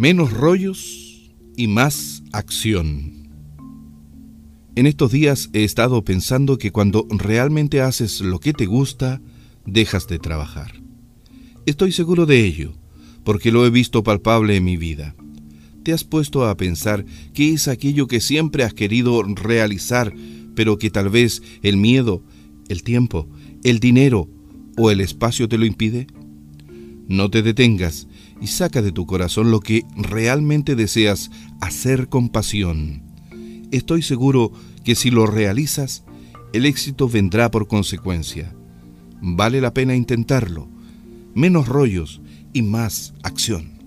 Menos rollos y más acción. En estos días he estado pensando que cuando realmente haces lo que te gusta, dejas de trabajar. Estoy seguro de ello, porque lo he visto palpable en mi vida. ¿Te has puesto a pensar qué es aquello que siempre has querido realizar, pero que tal vez el miedo, el tiempo, el dinero o el espacio te lo impide? No te detengas y saca de tu corazón lo que realmente deseas hacer con pasión. Estoy seguro que si lo realizas, el éxito vendrá por consecuencia. Vale la pena intentarlo. Menos rollos y más acción.